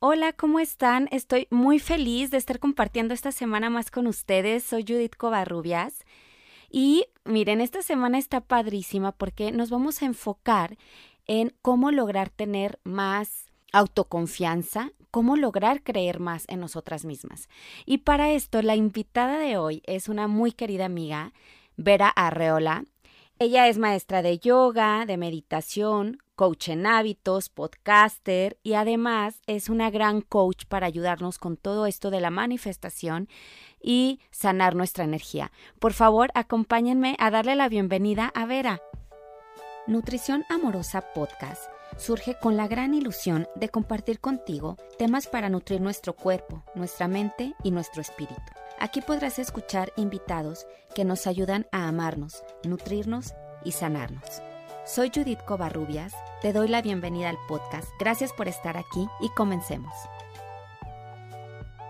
Hola, ¿cómo están? Estoy muy feliz de estar compartiendo esta semana más con ustedes. Soy Judith Covarrubias. Y miren, esta semana está padrísima porque nos vamos a enfocar en cómo lograr tener más autoconfianza, cómo lograr creer más en nosotras mismas. Y para esto, la invitada de hoy es una muy querida amiga, Vera Arreola. Ella es maestra de yoga, de meditación, coach en hábitos, podcaster y además es una gran coach para ayudarnos con todo esto de la manifestación y sanar nuestra energía. Por favor, acompáñenme a darle la bienvenida a Vera. Nutrición Amorosa Podcast surge con la gran ilusión de compartir contigo temas para nutrir nuestro cuerpo, nuestra mente y nuestro espíritu. Aquí podrás escuchar invitados que nos ayudan a amarnos, nutrirnos y sanarnos. Soy Judith Covarrubias, te doy la bienvenida al podcast. Gracias por estar aquí y comencemos.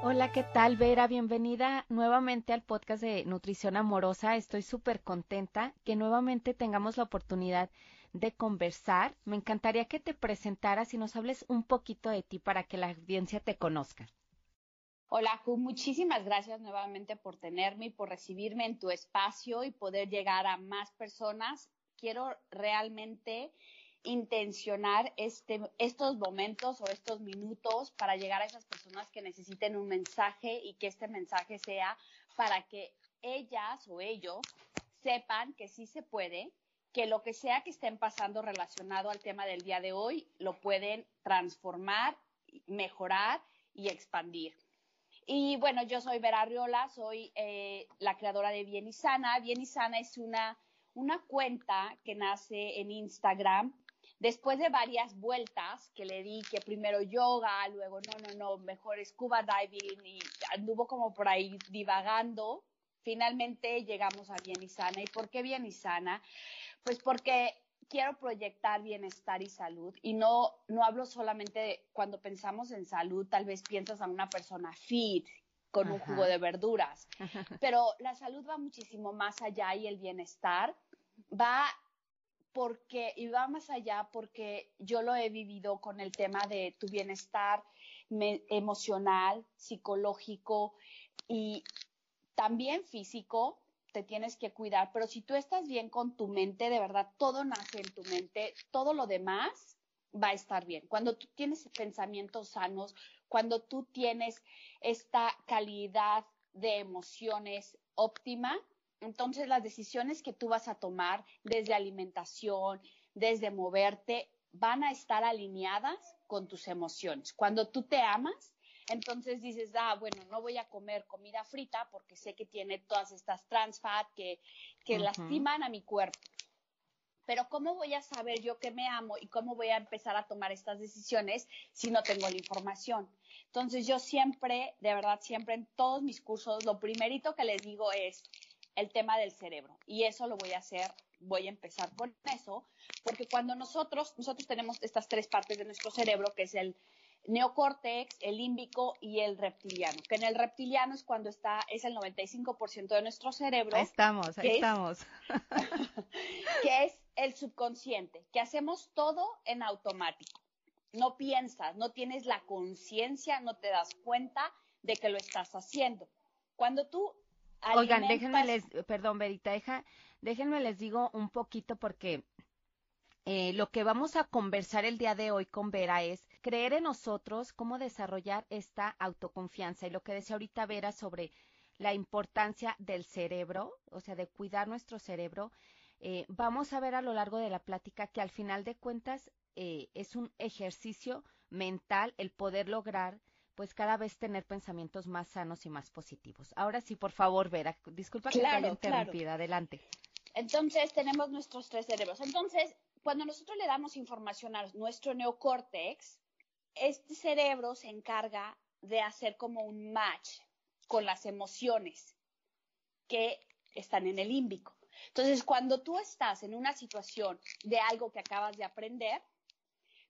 Hola, ¿qué tal, Vera? Bienvenida nuevamente al podcast de Nutrición Amorosa. Estoy súper contenta que nuevamente tengamos la oportunidad de conversar. Me encantaría que te presentaras y nos hables un poquito de ti para que la audiencia te conozca. Hola, Ju, muchísimas gracias nuevamente por tenerme y por recibirme en tu espacio y poder llegar a más personas quiero realmente intencionar este, estos momentos o estos minutos para llegar a esas personas que necesiten un mensaje y que este mensaje sea para que ellas o ellos sepan que sí se puede, que lo que sea que estén pasando relacionado al tema del día de hoy lo pueden transformar, mejorar y expandir. Y bueno, yo soy Vera Arriola, soy eh, la creadora de Bien y Sana. Bien y Sana es una una cuenta que nace en Instagram después de varias vueltas que le di, que primero yoga, luego no, no, no, mejor scuba diving y anduvo como por ahí divagando, finalmente llegamos a Bien y Sana. ¿Y por qué Bien y Sana? Pues porque quiero proyectar bienestar y salud y no, no hablo solamente de, cuando pensamos en salud, tal vez piensas a una persona fit, con un jugo de verduras. Pero la salud va muchísimo más allá y el bienestar va porque, y va más allá porque yo lo he vivido con el tema de tu bienestar emocional, psicológico y también físico, te tienes que cuidar, pero si tú estás bien con tu mente, de verdad, todo nace en tu mente, todo lo demás va a estar bien. Cuando tú tienes pensamientos sanos, cuando tú tienes esta calidad de emociones óptima, entonces las decisiones que tú vas a tomar desde alimentación, desde moverte, van a estar alineadas con tus emociones. Cuando tú te amas, entonces dices, ah, bueno, no voy a comer comida frita porque sé que tiene todas estas trans fat que, que lastiman a mi cuerpo. Pero ¿cómo voy a saber yo que me amo y cómo voy a empezar a tomar estas decisiones si no tengo la información? Entonces yo siempre, de verdad, siempre en todos mis cursos, lo primerito que les digo es el tema del cerebro. Y eso lo voy a hacer, voy a empezar con eso, porque cuando nosotros, nosotros tenemos estas tres partes de nuestro cerebro, que es el neocórtex, el límbico y el reptiliano, que en el reptiliano es cuando está, es el 95% de nuestro cerebro. Ahí estamos, ahí estamos. que es el subconsciente, que hacemos todo en automático. No piensas, no tienes la conciencia, no te das cuenta de que lo estás haciendo. Cuando tú Oigan, déjenme les, perdón, Verita, deja, déjenme les digo un poquito porque eh, lo que vamos a conversar el día de hoy con Vera es creer en nosotros, cómo desarrollar esta autoconfianza. Y lo que decía ahorita Vera sobre la importancia del cerebro, o sea, de cuidar nuestro cerebro, eh, vamos a ver a lo largo de la plática que al final de cuentas eh, es un ejercicio mental el poder lograr pues cada vez tener pensamientos más sanos y más positivos. Ahora sí, por favor, Vera, disculpa que te haya interrumpido, adelante. Entonces, tenemos nuestros tres cerebros. Entonces, cuando nosotros le damos información a nuestro neocórtex, este cerebro se encarga de hacer como un match con las emociones que están en el límbico. Entonces, cuando tú estás en una situación de algo que acabas de aprender,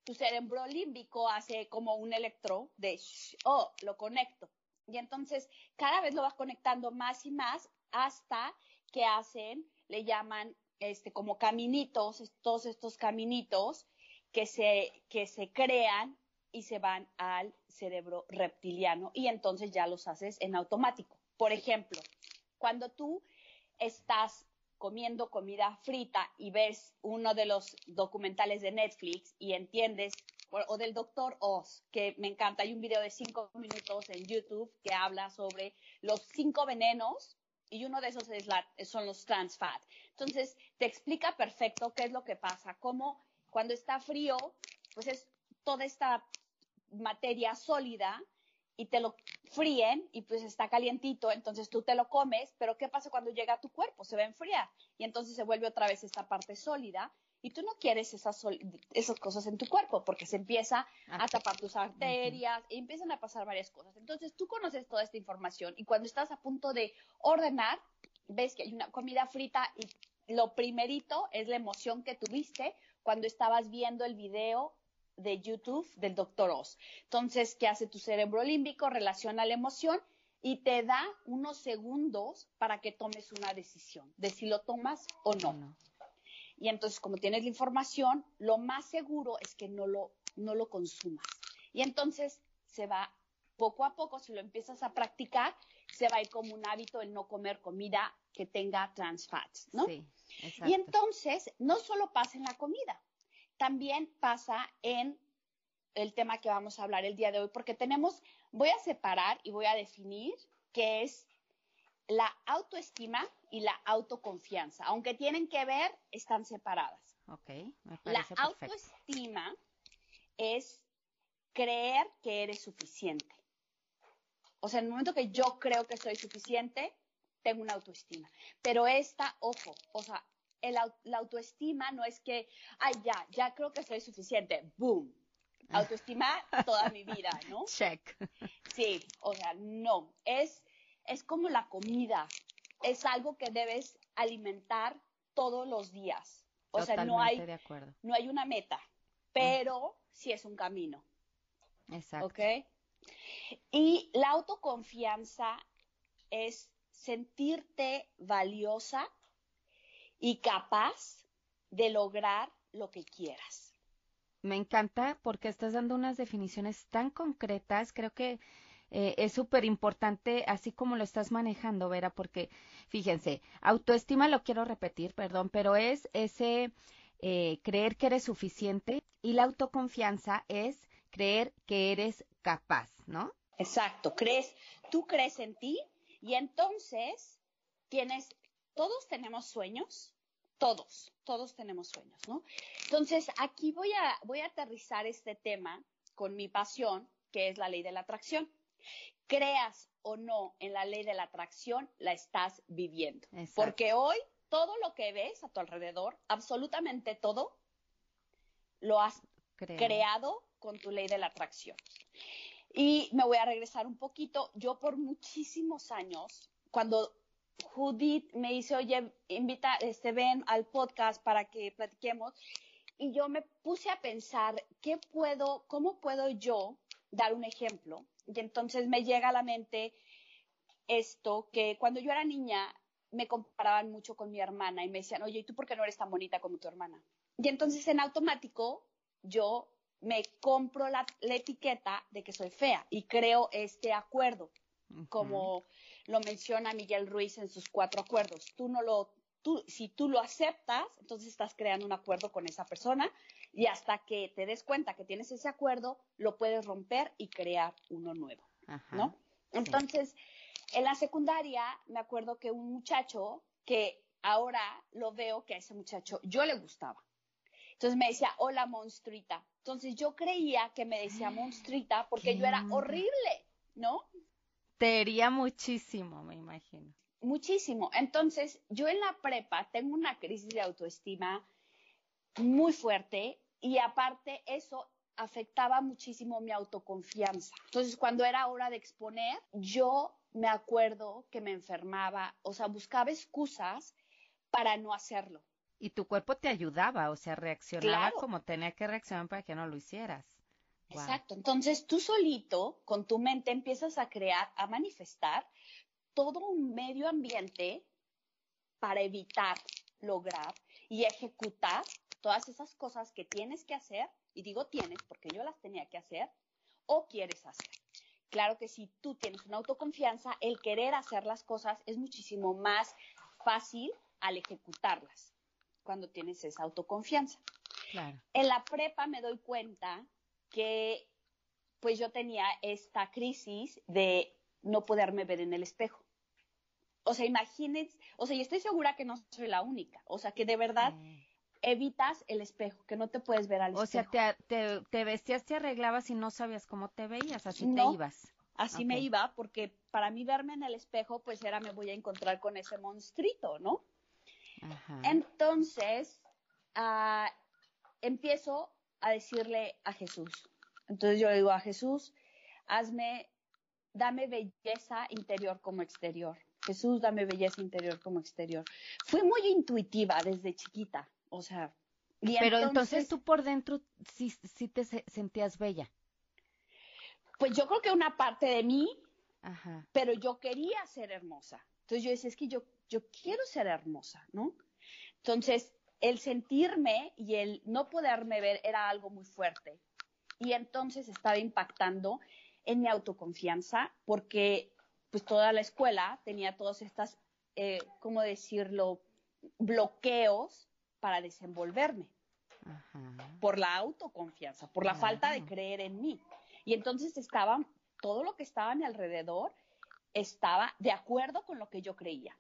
tu cerebro límbico hace como un electro de, oh, lo conecto. Y entonces cada vez lo vas conectando más y más hasta que hacen, le llaman este, como caminitos, todos estos caminitos que se, que se crean y se van al cerebro reptiliano y entonces ya los haces en automático. Por ejemplo, cuando tú estás comiendo comida frita y ves uno de los documentales de Netflix y entiendes, o, del doctor Oz, que me encanta, hay un video de cinco minutos en YouTube que habla sobre los cinco venenos y uno de esos es la, son los trans fat. Entonces, te explica perfecto qué es lo que pasa, cómo cuando está frío, pues es toda esta materia sólida y te lo fríen y pues está calientito, entonces tú te lo comes, pero ¿qué pasa cuando llega a tu cuerpo? Se va a enfriar y entonces se vuelve otra vez esta parte sólida y tú no quieres esas, esas cosas en tu cuerpo porque se empieza a tapar tus arterias y empiezan a pasar varias cosas. Entonces tú conoces toda esta información y cuando estás a punto de ordenar, ves que hay una comida frita y lo primerito es la emoción que tuviste cuando estabas viendo el video de YouTube del doctor Oz. Entonces, ¿qué hace tu cerebro límbico? Relaciona la emoción y te da unos segundos para que tomes una decisión de si lo tomas o no. Y entonces, como tienes la información, lo más seguro es que no lo, no lo consumas. Y entonces se va poco a poco, si lo empiezas a practicar, se va a ir como un hábito el no comer comida que tenga trans fats, ¿no? Sí, y entonces, no solo pasa en la comida, también pasa en el tema que vamos a hablar el día de hoy, porque tenemos, voy a separar y voy a definir qué es la autoestima y la autoconfianza. Aunque tienen que ver, están separadas. Ok, me parece La autoestima es creer que eres suficiente. O sea, en el momento que yo creo que soy suficiente, tengo una autoestima. Pero esta, ojo, o sea, la autoestima no es que, ay, ya, ya creo que soy suficiente, boom. Autoestima toda mi vida, ¿no? Check. Sí, o sea, no. Es, es como la comida. Es algo que debes alimentar todos los días. O sea, no hay, no hay una meta, pero sí es un camino. Exacto. ¿Ok? Y la autoconfianza es sentirte valiosa y capaz de lograr lo que quieras. Me encanta porque estás dando unas definiciones tan concretas. Creo que eh, es súper importante, así como lo estás manejando, Vera, porque fíjense, autoestima lo quiero repetir, perdón, pero es ese eh, creer que eres suficiente y la autoconfianza es creer que eres capaz, ¿no? Exacto, crees, tú crees en ti y entonces tienes todos tenemos sueños, todos, todos tenemos sueños, ¿no? Entonces, aquí voy a, voy a aterrizar este tema con mi pasión, que es la ley de la atracción. Creas o no en la ley de la atracción, la estás viviendo. Porque hoy todo lo que ves a tu alrededor, absolutamente todo, lo has creado con tu ley de la atracción. Y me voy a regresar un poquito. Yo por muchísimos años, cuando Judith me dice, oye, invita, este, ven al podcast para que platiquemos. Y yo me puse a pensar, ¿qué puedo, cómo puedo yo dar un ejemplo? Y entonces me llega a la mente esto, que cuando yo era niña me comparaban mucho con mi hermana y me decían, oye, ¿y tú por qué no eres tan bonita como tu hermana? Y entonces en automático yo me compro la, etiqueta de que soy fea y creo este acuerdo como lo menciona Miguel Ruiz en sus cuatro acuerdos. Tú no lo, tú, si tú lo aceptas, entonces estás creando un acuerdo con esa persona y hasta que te des cuenta que tienes ese acuerdo, lo puedes romper y crear uno nuevo, ¿no? Entonces, en la secundaria me acuerdo que un muchacho que ahora lo veo que a ese muchacho yo le gustaba. Entonces me decía, hola monstruita. Entonces yo creía que me decía monstruita porque yo era horrible, ¿no? Te muchísimo, me imagino. Muchísimo. Entonces, yo en la prepa tengo una crisis de autoestima muy fuerte y aparte eso afectaba muchísimo mi autoconfianza. Entonces, cuando era hora de exponer, yo me acuerdo que me enfermaba, o sea, buscaba excusas para no hacerlo. Y tu cuerpo te ayudaba, o sea, reaccionaba como tenía que reaccionar para que no lo hicieras. Exacto. Entonces tú solito, con tu mente, empiezas a crear, a manifestar todo un medio ambiente para evitar, lograr y ejecutar todas esas cosas que tienes que hacer y digo tienes porque yo las tenía que hacer, o quieres hacer. Claro que si tú tienes una autoconfianza, el querer hacer las cosas es muchísimo más fácil al ejecutarlas cuando tienes esa autoconfianza. En la prepa me doy cuenta que pues yo tenía esta crisis de no poderme ver en el espejo. O sea, imagínense, o sea, y estoy segura que no soy la única, o sea, que de verdad evitas el espejo, que no te puedes ver al espejo. O sea, te, te, vestías, te arreglabas y no sabías cómo te veías, así te ibas. Así me iba, porque para mí verme en el espejo, pues era me voy a encontrar con ese monstruito, ¿no? Entonces, ah, empiezo a decirle a Jesús. Entonces yo digo a Jesús, hazme, dame belleza interior como exterior. Jesús, dame belleza interior como exterior. Fui muy intuitiva desde chiquita, o sea. Pero entonces, tú por dentro sí, sí te sentías bella. Pues yo creo que una parte de mí, pero yo quería ser hermosa. Entonces yo decía, es que yo, yo quiero ser hermosa, ¿no? Entonces, el sentirme y el no poderme ver era algo muy fuerte. Y entonces estaba impactando en mi autoconfianza porque pues toda la escuela tenía todas estas, eh, ¿cómo decirlo?, bloqueos para desenvolverme. Por la autoconfianza, por la falta de creer en mí. Y entonces estaba, todo lo que estaba a mi alrededor estaba de acuerdo con lo que yo creía.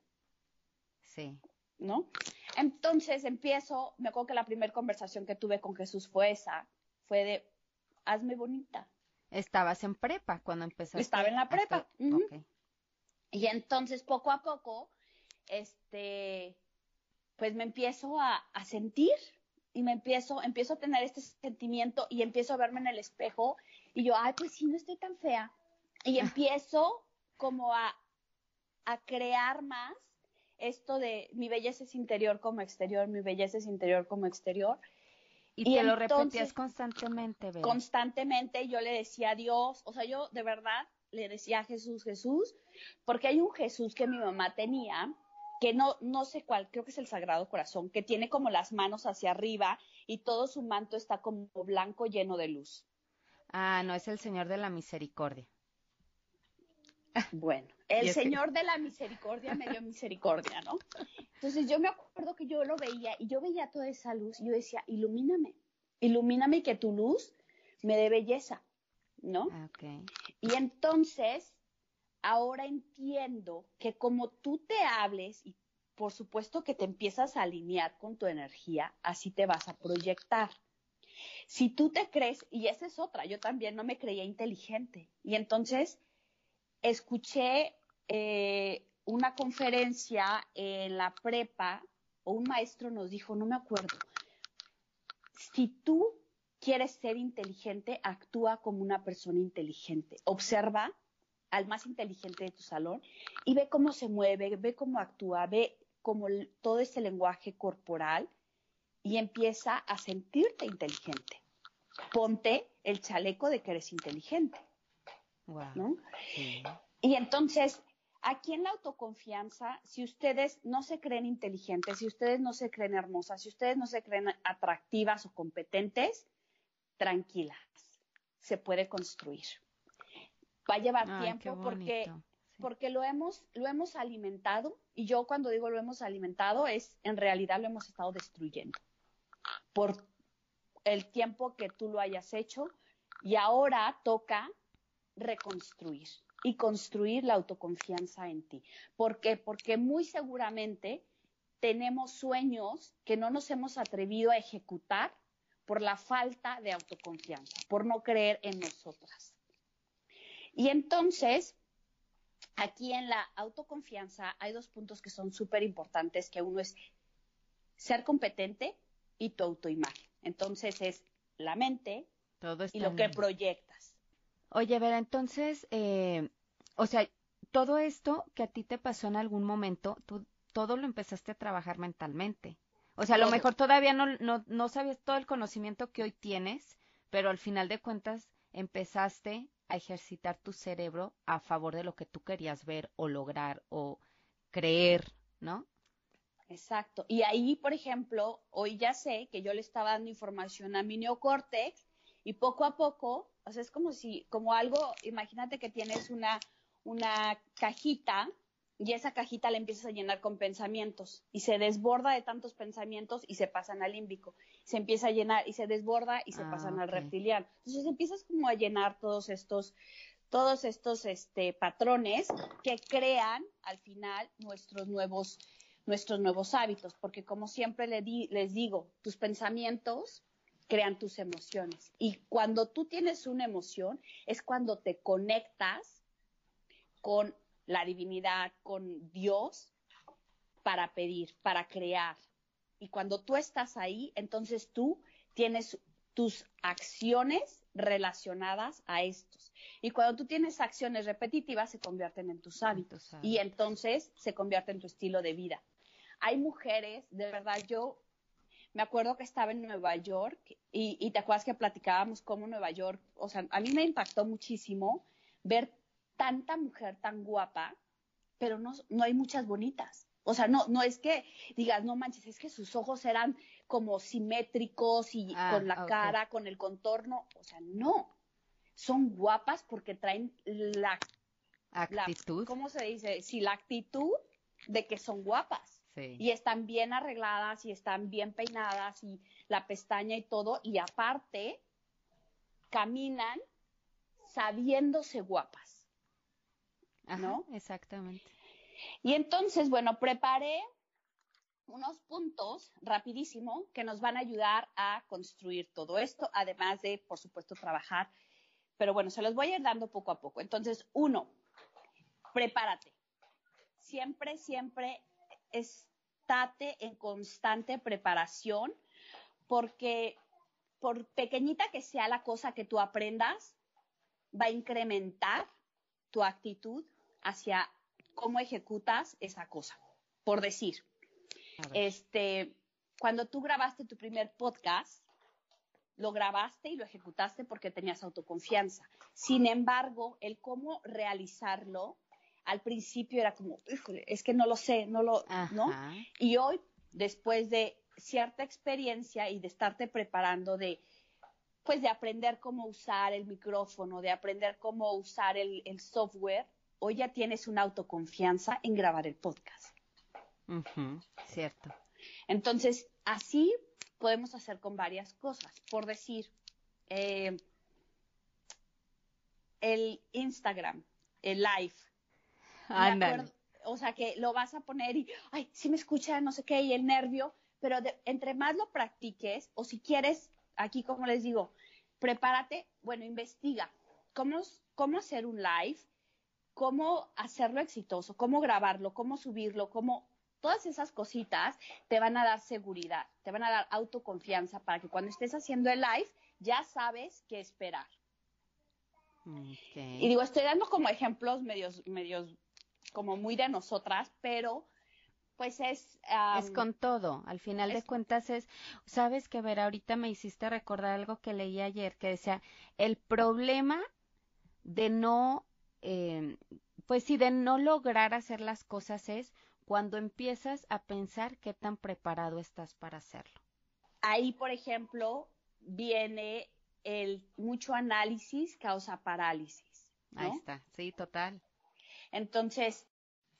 Sí. ¿No? Entonces empiezo, me acuerdo que la primera conversación que tuve con Jesús fue esa, fue de, hazme bonita. Estabas en prepa cuando empezaste. Estaba en la prepa. Y entonces poco a poco, este, pues me empiezo a, a, sentir y me empiezo, empiezo a tener este sentimiento y empiezo a verme en el espejo y yo, ay, pues sí, no estoy tan fea. Y ah. empiezo como a, a crear más esto de mi belleza es interior como exterior, mi belleza es interior como exterior. Y, te lo repetías constantemente, ¿verdad? Constantemente yo le decía a Dios, o sea, yo de verdad le decía a Jesús, Jesús, porque hay un Jesús que mi mamá tenía, que no, no sé cuál, creo que es el Sagrado Corazón, que tiene como las manos hacia arriba y todo su manto está como blanco lleno de luz. Ah, no, es el Señor de la Misericordia. Bueno, el Señor de la Misericordia me dio misericordia, ¿no? Entonces yo me acuerdo que yo lo veía y yo veía toda esa luz y yo decía, ilumíname, ilumíname que tu luz me dé belleza, ¿no? Ah, okay. Y entonces, ahora entiendo que como tú te hables y por supuesto que te empiezas a alinear con tu energía, así te vas a proyectar. Si tú te crees, y esa es otra, yo también no me creía inteligente. Y entonces escuché eh, una conferencia en la prepa, o un maestro nos dijo, no me acuerdo, si tú quieres ser inteligente, actúa como una persona inteligente. Observa al más inteligente de tu salón y ve cómo se mueve, ve cómo actúa, ve cómo todo ese lenguaje corporal y empieza a sentirte inteligente. Ponte el chaleco de que eres inteligente. Y entonces, aquí en la autoconfianza, si ustedes no se creen inteligentes, si ustedes no se creen hermosas, si ustedes no se creen atractivas o competentes, tranquilas, se puede construir. Va a llevar tiempo porque porque lo hemos lo hemos alimentado y yo cuando digo lo hemos alimentado es en realidad lo hemos estado destruyendo por el tiempo que tú lo hayas hecho y ahora toca reconstruir y construir la autoconfianza en ti. ¿Por qué? Porque muy seguramente tenemos sueños que no nos hemos atrevido a ejecutar por la falta de autoconfianza, por no creer en nosotras. Y entonces, aquí en la autoconfianza hay dos puntos que son súper importantes, que uno es ser competente y tu autoimagen. Entonces es la mente y lo que proyectas. Oye, Vera, entonces, eh, o sea, todo esto que a ti te pasó en algún momento, tú todo lo empezaste a trabajar mentalmente. O sea, a lo mejor todavía no, no, no sabías todo el conocimiento que hoy tienes, pero al final de cuentas empezaste a ejercitar tu cerebro a favor de lo que tú querías ver o lograr o creer, ¿no? Exacto. Y ahí, por ejemplo, hoy ya sé que yo le estaba dando información a mi neocórtex Y poco a poco, o sea, es como si, como algo, imagínate que tienes una, una cajita y esa cajita la empiezas a llenar con pensamientos y se desborda de tantos pensamientos y se pasan al límbico. Se empieza a llenar y se desborda y se ah, pasan al reptiliano. Entonces empiezas como a llenar todos estos todos estos este, patrones que crean al final nuestros nuevos nuestros nuevos hábitos, porque como siempre les digo, tus pensamientos crean tus emociones. Y cuando tú tienes una emoción es cuando te conectas con la divinidad, con Dios, para pedir, para crear. Y cuando tú estás ahí, entonces tú tienes tus acciones relacionadas a estos. Y cuando tú tienes acciones repetitivas, se convierten en tus hábitos. Y entonces se convierte en tu estilo de vida. Hay mujeres, de verdad, yo me acuerdo que estaba en Nueva York y, te acuerdas que platicábamos cómo Nueva York, o sea, a mí me impactó muchísimo ver tanta mujer tan guapa, pero no, no hay muchas bonitas. O sea, no, no es que digas, no manches, es que sus ojos eran como simétricos y ah, con la cara, con el contorno. O sea, no. Son guapas porque traen la actitud. ¿Cómo se dice? Sí, la actitud de que son guapas. Y están bien arregladas y están bien peinadas y la pestaña y todo. Y aparte, caminan sabiéndose guapas. ¿No? Exactamente. Y entonces, bueno, preparé unos puntos rapidísimo que nos van a ayudar a construir todo esto, además de, por supuesto, trabajar. Pero bueno, se los voy a ir dando poco a poco. Entonces, uno, prepárate. Siempre, siempre estate en constante preparación porque por pequeñita que sea la cosa que tú aprendas, va a incrementar tu actitud hacia cómo ejecutas esa cosa. Por decir, este, cuando tú grabaste tu primer podcast, lo grabaste y lo ejecutaste porque tenías autoconfianza. Sin embargo, el cómo realizarlo al principio era como, híjole, es que no lo sé, no lo, ¿no? Y hoy, después de cierta experiencia y de estarte preparando de, pues de aprender cómo usar el micrófono, de aprender cómo usar el, software, hoy ya tienes una autoconfianza en grabar el podcast. cierto. Entonces, así podemos hacer con varias cosas. Por decir, eh, el Instagram, el live, o sea, que lo vas a poner y, ay, si me escucha, no sé qué, y el nervio, pero entre más lo practiques, o si quieres, aquí como les digo, prepárate, bueno, investiga cómo, cómo hacer un live, cómo hacerlo exitoso, cómo grabarlo, cómo subirlo, cómo todas esas cositas te van a dar seguridad, te van a dar autoconfianza para que cuando estés haciendo el live ya sabes qué esperar. Y digo, estoy dando como ejemplos medios, medios como muy de nosotras, pero pues es... es con todo, al final de cuentas es, sabes que ver, ahorita me hiciste recordar algo que leí ayer, que decía, el problema de no, eh, pues sí, de no lograr hacer las cosas es cuando empiezas a pensar qué tan preparado estás para hacerlo. Ahí, por ejemplo, viene el mucho análisis causa parálisis. Ahí está, sí, total. Entonces,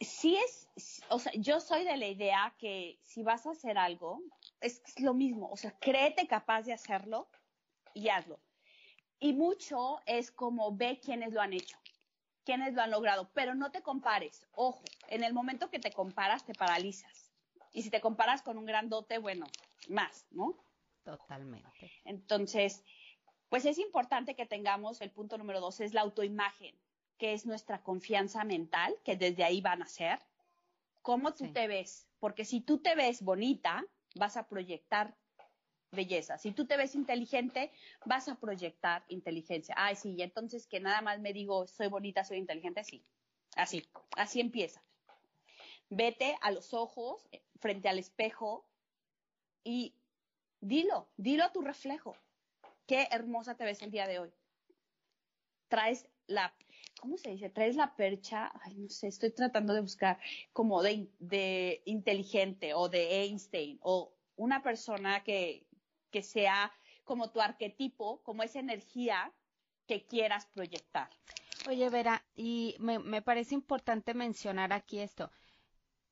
sí es, o sea, yo soy de la idea que si vas a hacer algo, es, lo mismo, o sea, créete capaz de hacerlo y hazlo. Y mucho es como ve quiénes lo han hecho, quiénes lo han logrado, pero no te compares. Ojo, en el momento que te comparas, te paralizas. Y si te comparas con un grandote, bueno, más, ¿no? Totalmente. Entonces, pues es importante que tengamos el punto número dos, es la autoimagen que es nuestra confianza mental, que desde ahí van a ser, cómo tú te ves, porque si tú te ves bonita, vas a proyectar belleza. Si tú te ves inteligente, vas a proyectar inteligencia. Ay, sí, y entonces que nada más me digo, soy bonita, soy inteligente, sí. Así, así empieza. Vete a los ojos, eh, frente al espejo, y dilo, dilo a tu reflejo. Qué hermosa te ves el día de hoy. Traes la ¿cómo se dice? Traes la percha, ay, no sé, estoy tratando de buscar como de, inteligente o de Einstein o una persona que, que sea como tu arquetipo, como esa energía que quieras proyectar. Oye, Vera, y me, me parece importante mencionar aquí esto.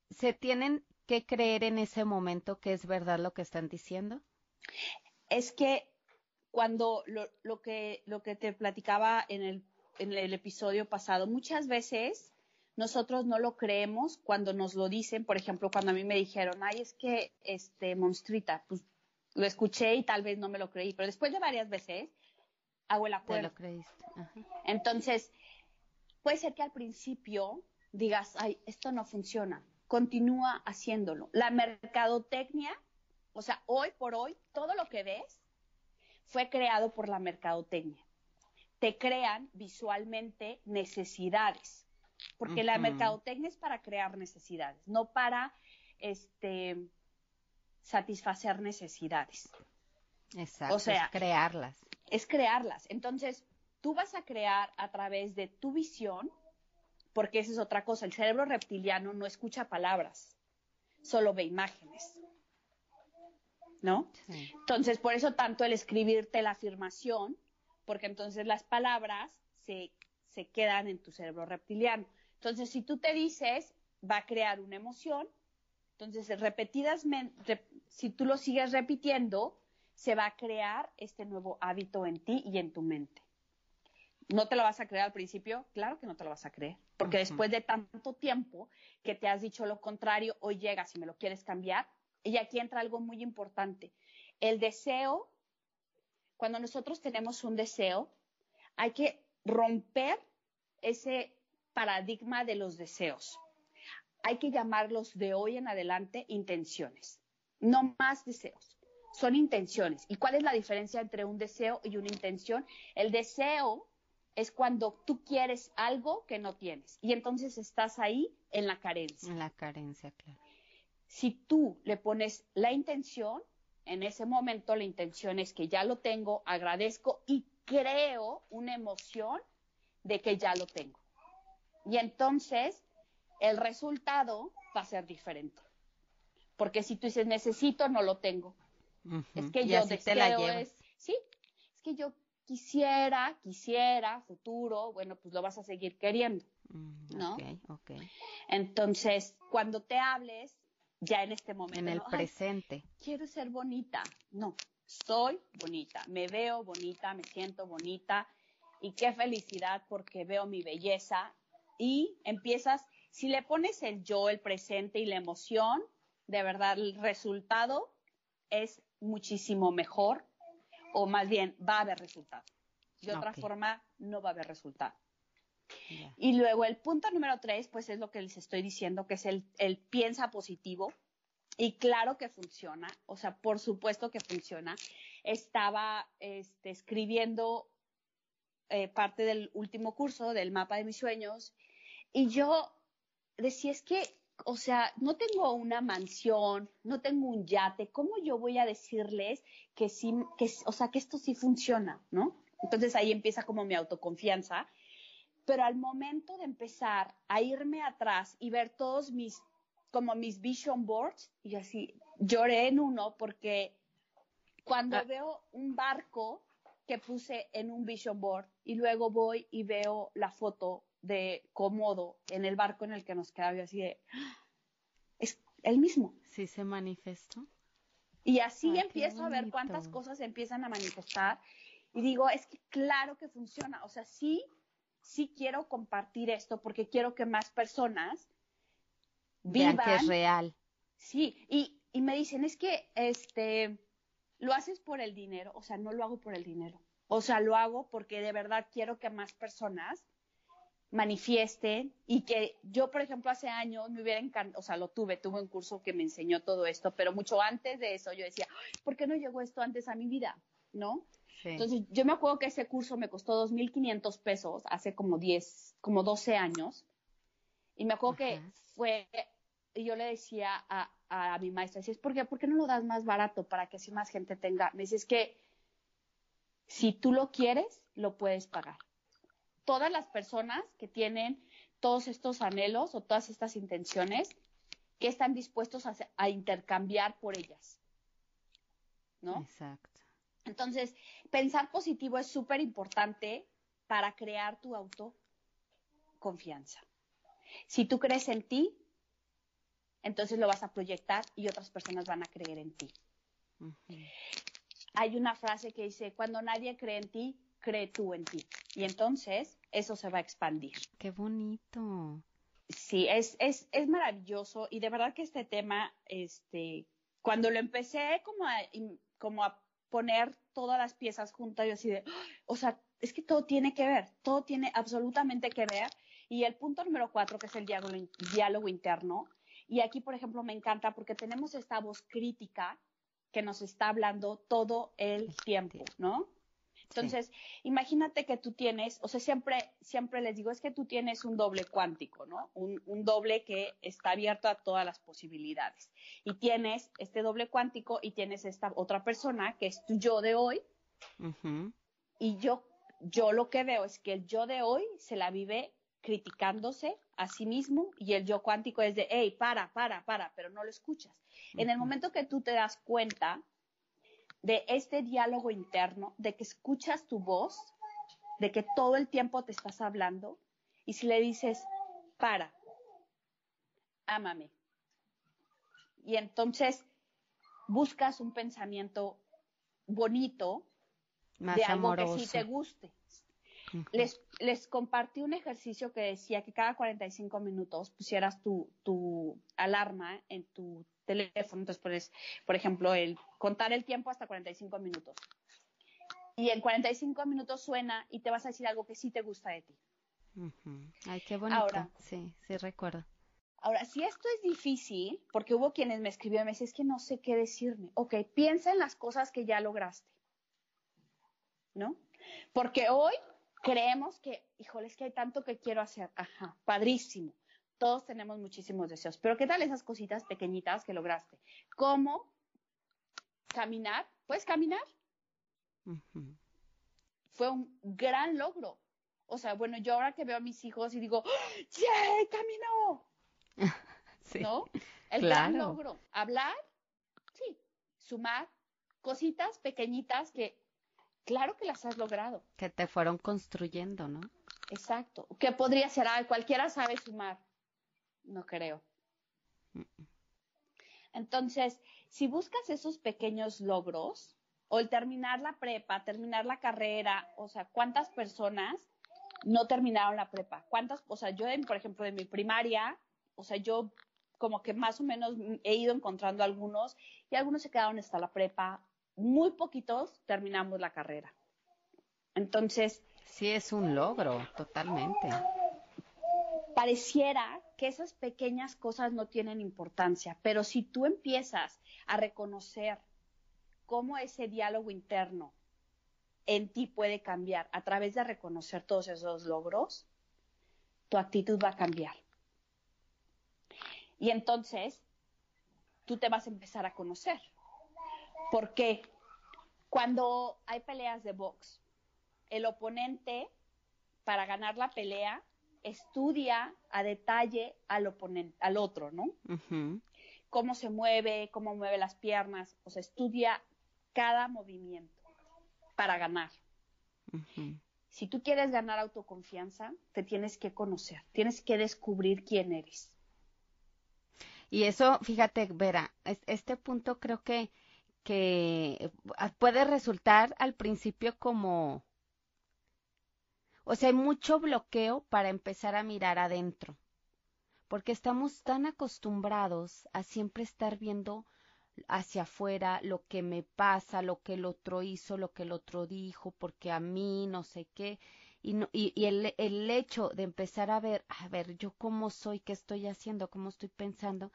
¿Se tienen que creer en ese momento que es verdad lo que están diciendo? Es que cuando lo, lo que, lo que te platicaba en el, en el episodio pasado, muchas veces nosotros no lo creemos cuando nos lo dicen, por ejemplo, cuando a mí me dijeron, ay, es que, este, monstruita, pues lo escuché y tal vez no me lo creí, pero después de varias veces hago el acuerdo. Te lo creíste. Entonces, puede ser que al principio digas, ay, esto no funciona, continúa haciéndolo. La mercadotecnia, o sea, hoy por hoy, todo lo que ves fue creado por la mercadotecnia. Te crean visualmente necesidades porque la mercadotecnia es para crear necesidades, no para este satisfacer necesidades. Exacto, o sea, es crearlas. Es crearlas. Entonces, tú vas a crear a través de tu visión, porque esa es otra cosa, el cerebro reptiliano no escucha palabras, solo ve imágenes. ¿No? Entonces, por eso tanto el escribirte la afirmación, porque entonces las palabras se se quedan en tu cerebro reptiliano. Entonces, si tú te dices, va a crear una emoción, entonces repetidas, si tú lo sigues repitiendo, se va a crear este nuevo hábito en ti y en tu mente. ¿No te lo vas a creer al principio? Claro que no te lo vas a creer, porque después de tanto tiempo que te has dicho lo contrario, hoy llegas y me lo quieres cambiar, y aquí entra algo muy importante. El deseo, cuando nosotros tenemos un deseo, hay que romper ese paradigma de los deseos. Hay que llamarlos de hoy en adelante intenciones, no más deseos. Son intenciones. ¿Y cuál es la diferencia entre un deseo y una intención? El deseo es cuando tú quieres algo que no tienes y entonces estás ahí en la carencia. En la carencia, claro. Si tú le pones la intención, en ese momento la intención es que ya lo tengo, agradezco y creo una emoción de que ya lo tengo. Y entonces el resultado va a ser diferente. Porque si tú dices necesito, no lo tengo. Es que yo deseo es, sí, es que yo quisiera, quisiera, futuro, bueno, pues lo vas a seguir queriendo, mm, ¿no? Entonces, cuando te hables, ya en este momento. En el presente. quiero ser bonita. No, soy bonita, me veo bonita, me siento bonita y qué felicidad porque veo mi belleza y empiezas, si le pones el yo, el presente y la emoción, de verdad el resultado es muchísimo mejor o más bien va a haber resultado. De otra forma, no va a haber resultado. Y luego el punto número tres, pues es lo que les estoy diciendo, que es el, el piensa positivo. Y claro que funciona, o sea, por supuesto que funciona. Estaba este, escribiendo eh, parte del último curso del mapa de mis sueños y yo decía, es que, o sea, no tengo una mansión, no tengo un yate, ¿cómo yo voy a decirles que sí, que, o sea, que esto sí funciona, ¿no? Entonces ahí empieza como mi autoconfianza. Pero al momento de empezar a irme atrás y ver todos mis como mis vision boards y así lloré en uno porque cuando ah. veo un barco que puse en un vision board y luego voy y veo la foto de Comodo en el barco en el que nos quedaba así de ¡Ah! es el mismo. Sí se manifestó. Y así empiezo a ver cuántas cosas empiezan a manifestar y digo, es que claro que funciona, o sea, sí sí quiero compartir esto porque quiero que más personas vivan. que es real. Sí, y, y me dicen, es que este, lo haces por el dinero, o sea, no lo hago por el dinero. O sea, lo hago porque de verdad quiero que más personas manifiesten y que yo, por ejemplo, hace años me hubiera encantado, o sea, lo tuve, tuve un curso que me enseñó todo esto, pero mucho antes de eso yo decía, ¿por qué no llegó esto antes a mi vida? ¿No? Entonces, yo me acuerdo que ese curso me costó 2.500 pesos hace como 10, como 12 años. Y me acuerdo que fue y yo le decía a, a mi maestra, decía, ¿por qué? ¿por qué no lo das más barato para que así más gente tenga? Me dice, es que si tú lo quieres, lo puedes pagar. Todas las personas que tienen todos estos anhelos o todas estas intenciones, que están dispuestos a, a intercambiar por ellas? ¿No? Exacto. Entonces, pensar positivo es súper importante para crear tu autoconfianza. Si tú crees en ti, entonces lo vas a proyectar y otras personas van a creer en ti. Hay una frase que dice, cuando nadie cree en ti, cree tú en ti. Y entonces eso se va a expandir. Qué bonito. Sí, es, es, es maravilloso y de verdad que este tema, este, cuando lo empecé como a, como a poner todas las piezas juntas, yo así de, o sea, es que todo tiene que ver, todo tiene absolutamente que ver. Y el punto número cuatro, que es el diálogo, diálogo interno, y aquí, por ejemplo, me encanta porque tenemos esta voz crítica que nos está hablando todo el tiempo, ¿no? Entonces, imagínate que tú tienes, o sea, siempre, siempre les digo, es que tú tienes un doble cuántico, ¿no? Un, doble que está abierto a todas las posibilidades. Y tienes este doble cuántico y tienes esta otra persona que es tu yo de hoy. Y yo, yo lo que veo es que el yo de hoy se la vive criticándose a sí mismo y el yo cuántico es de, hey, para, para, para, pero no lo escuchas. En el momento que tú te das cuenta de este diálogo interno, de que escuchas tu voz, de que todo el tiempo te estás hablando, y si le dices, para, ámame, y entonces buscas un pensamiento bonito de algo que sí te guste. Les, les compartí un ejercicio que decía que cada 45 minutos pusieras tu, tu alarma en tu teléfono, entonces puedes, por ejemplo, el contar el tiempo hasta 45 minutos. Y en 45 minutos suena y te vas a decir algo que sí te gusta de ti. Ay, qué bonito. Ahora, sí, sí recuerdo. Ahora, si esto es difícil, porque hubo quienes me escribieron y me decían, es que no sé qué decirme. Ok, piensa en las cosas que ya lograste. ¿No? Porque hoy creemos que, híjole, es que hay tanto que quiero hacer. Ajá, padrísimo todos tenemos muchísimos deseos, pero ¿qué tal esas cositas pequeñitas que lograste? ¿Cómo caminar? ¿Puedes caminar? Fue un gran logro. O sea, bueno, yo ahora que veo a mis hijos y digo, ¡Yay! ¡Caminó! ¿No? El gran logro. Hablar, sí. Sumar cositas pequeñitas que, claro que las has logrado. Que te fueron construyendo, ¿no? Exacto. ¿Qué podría ser? Ah, cualquiera sabe sumar no creo. Entonces, si buscas esos pequeños logros, o el terminar la prepa, terminar la carrera, o sea, ¿cuántas personas no terminaron la prepa? ¿Cuántas, o sea, yo, por ejemplo, de mi primaria, o sea, yo como que más o menos he ido encontrando algunos y algunos se quedaron hasta la prepa, muy poquitos terminamos la carrera. Entonces... Sí, es un logro, totalmente. Pareciera que esas pequeñas cosas no tienen importancia, pero si tú empiezas a reconocer cómo ese diálogo interno en ti puede cambiar a través de reconocer todos esos logros, tu actitud va a cambiar. Y entonces tú te vas a empezar a conocer. Porque cuando hay peleas de box, el oponente, para ganar la pelea, estudia a detalle al oponente, al otro, ¿no? Cómo se mueve, cómo mueve las piernas, o sea, estudia cada movimiento para ganar. Si tú quieres ganar autoconfianza, te tienes que conocer, tienes que descubrir quién eres. Y eso, fíjate, Vera, este punto creo que, que puede resultar al principio como, o sea, hay mucho bloqueo para empezar a mirar adentro, porque estamos tan acostumbrados a siempre estar viendo hacia afuera lo que me pasa, lo que el otro hizo, lo que el otro dijo, porque a mí no sé qué. Y, y, el, el hecho de empezar a ver, a ver, yo cómo soy, qué estoy haciendo, cómo estoy pensando,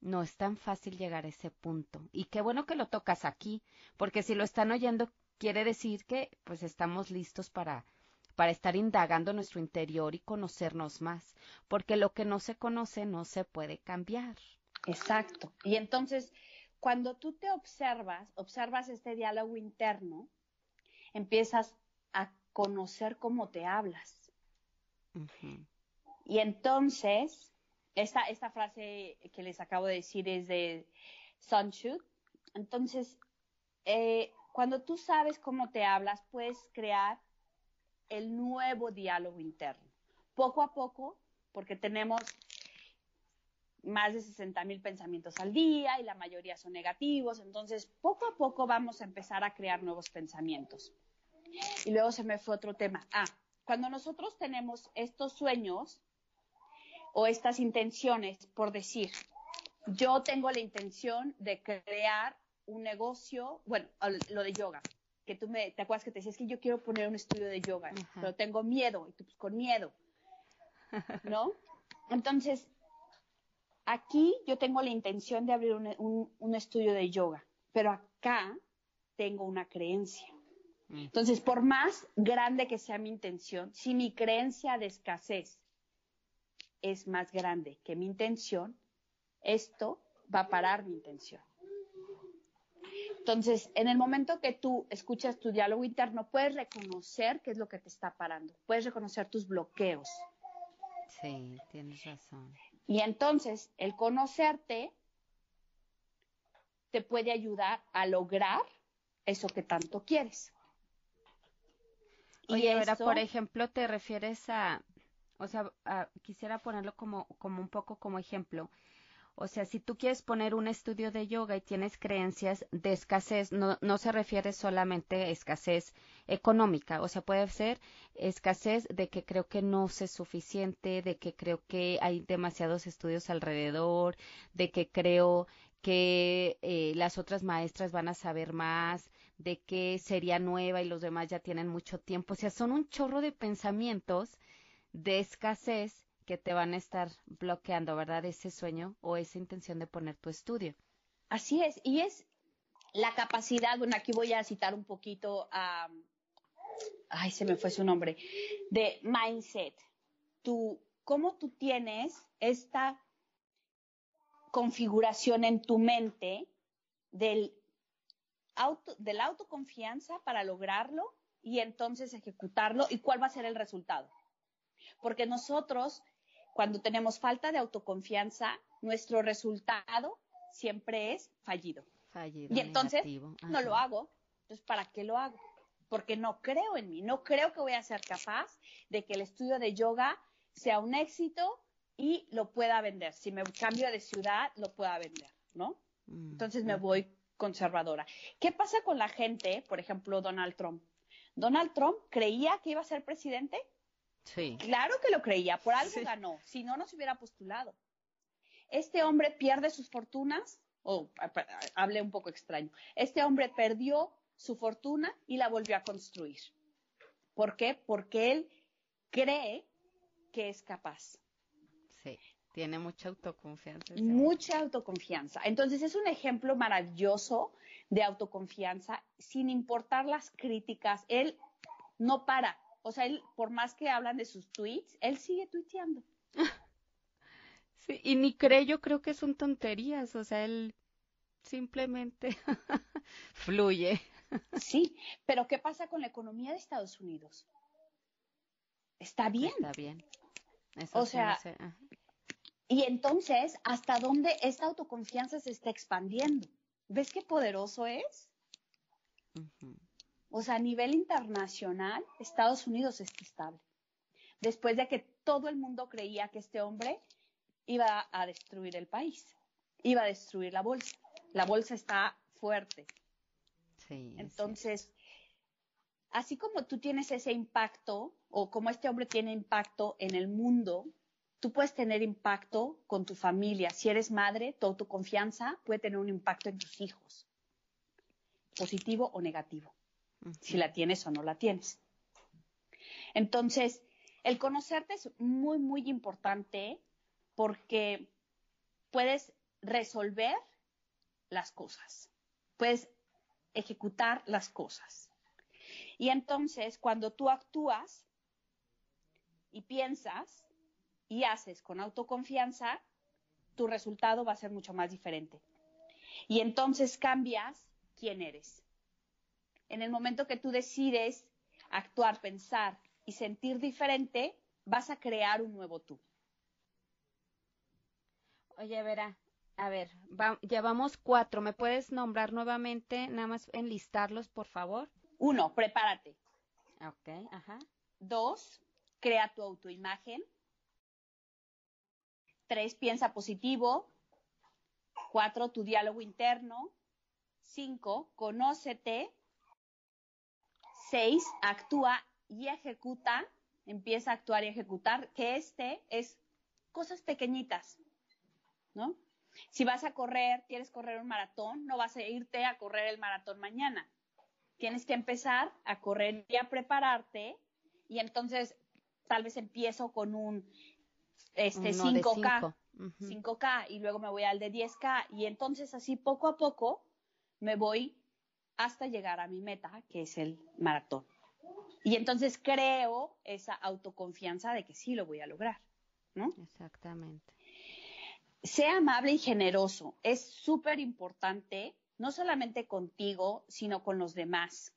no es tan fácil llegar a ese punto. Y qué bueno que lo tocas aquí, porque si lo están oyendo, quiere decir que pues estamos listos para, para estar indagando nuestro interior y conocernos más, porque lo que no se conoce no se puede cambiar. Exacto. Y entonces, cuando tú te observas, observas este diálogo interno, empiezas a conocer cómo te hablas. Y entonces, esta, esta frase que les acabo de decir es de Sun Tzu. Entonces, eh, Cuando tú sabes cómo te hablas, puedes crear el nuevo diálogo interno. Poco a poco, porque tenemos más de 60 mil pensamientos al día y la mayoría son negativos, entonces poco a poco vamos a empezar a crear nuevos pensamientos. Y luego se me fue otro tema. Ah, cuando nosotros tenemos estos sueños o estas intenciones, por decir, yo tengo la intención de crear un negocio, bueno, lo de yoga, que tú me, te acuerdas que te decías que yo quiero poner un estudio de yoga, pero tengo miedo, y tú pues con miedo, ¿no? Entonces, aquí yo tengo la intención de abrir un, un estudio de yoga, pero acá tengo una creencia. Entonces, por más grande que sea mi intención, si mi creencia de escasez es más grande que mi intención, esto va a parar mi intención. Entonces, en el momento que tú escuchas tu diálogo interno, puedes reconocer qué es lo que te está parando, puedes reconocer tus bloqueos. Sí, tienes razón. Y entonces, el conocerte te puede ayudar a lograr eso que tanto quieres. Oye, ahora, por ejemplo, te refieres a, o sea, quisiera ponerlo como, como un poco como ejemplo. O sea, si tú quieres poner un estudio de yoga y tienes creencias de escasez, no, no se refiere solamente a escasez económica, o sea, puede ser escasez de que creo que no sé suficiente, de que creo que hay demasiados estudios alrededor, de que creo que eh, las otras maestras van a saber más, de que sería nueva y los demás ya tienen mucho tiempo. O sea, son un chorro de pensamientos de escasez que te van a estar bloqueando, ¿verdad? Ese sueño o esa intención de poner tu estudio. Así es, y es la capacidad, bueno, aquí voy a citar un poquito a, ay, se me fue su nombre, de mindset. Tú, cómo tú tienes esta configuración en tu mente del auto, de la autoconfianza para lograrlo y entonces ejecutarlo y cuál va a ser el resultado. Porque nosotros cuando tenemos falta de autoconfianza, nuestro resultado siempre es fallido. Fallido. Y entonces no lo hago. Entonces, ¿para qué lo hago? Porque no creo en mí, no creo que voy a ser capaz de que el estudio de yoga sea un éxito y lo pueda vender. Si me cambio de ciudad, lo pueda vender, ¿no? Mm, entonces me voy conservadora. ¿Qué pasa con la gente, por ejemplo, Donald Trump? Donald Trump creía que iba a ser presidente Sí. Claro que lo creía, por algo ganó, si no, no se hubiera postulado. Este hombre pierde sus fortunas, o hablé un poco extraño, este hombre perdió su fortuna y la volvió a construir. ¿Por qué? Porque él cree que es capaz. Sí, tiene mucha autoconfianza. Mucha autoconfianza. Entonces es un ejemplo maravilloso de autoconfianza sin importar las críticas. Él no para, o sea, él, por más que hablan de sus tweets, él sigue tuiteando. Sí, y ni cree, yo creo que son tonterías, o sea, él simplemente fluye. Sí, pero ¿qué pasa con la economía de Estados Unidos? Está bien. Está bien. o sea, y entonces, ¿hasta dónde esta autoconfianza se está expandiendo? ¿Ves qué poderoso es? O sea, a nivel internacional, Estados Unidos está estable. Después de que todo el mundo creía que este hombre iba a destruir el país, iba a destruir la bolsa. La bolsa está fuerte. Sí, Entonces, así como tú tienes ese impacto, o como este hombre tiene impacto en el mundo, tú puedes tener impacto con tu familia. Si eres madre, toda tu confianza puede tener un impacto en tus hijos, positivo o negativo si la tienes o no la tienes. Entonces, el conocerte es muy, muy importante porque puedes resolver las cosas, puedes ejecutar las cosas. Y entonces, cuando tú actúas y piensas y haces con autoconfianza, tu resultado va a ser mucho más diferente. Y entonces cambias quién eres en el momento que tú decides actuar, pensar y sentir diferente, vas a crear un nuevo tú. Oye, Vera, A ver, llevamos cuatro. ¿Me puedes nombrar nuevamente, nada más enlistarlos, por favor? Uno, prepárate. Ok, ajá. Dos, crea tu autoimagen. Tres, piensa positivo. Cuatro, tu diálogo interno. Cinco, conócete. Seis, actúa y ejecuta. Empieza a actuar y ejecutar, que este es cosas pequeñitas, ¿no? Si vas a correr, quieres correr un maratón, no vas a irte a correr el maratón mañana. Tienes que empezar a correr y a prepararte y entonces tal vez empiezo con un este 5K, 5K y luego me voy al de 10K y entonces así poco a poco me voy hasta llegar a mi meta, que es el maratón. Y entonces creo esa autoconfianza de que sí lo voy a lograr, ¿no? Exactamente sea amable y generoso. Es súper importante, no solamente contigo, sino con los demás.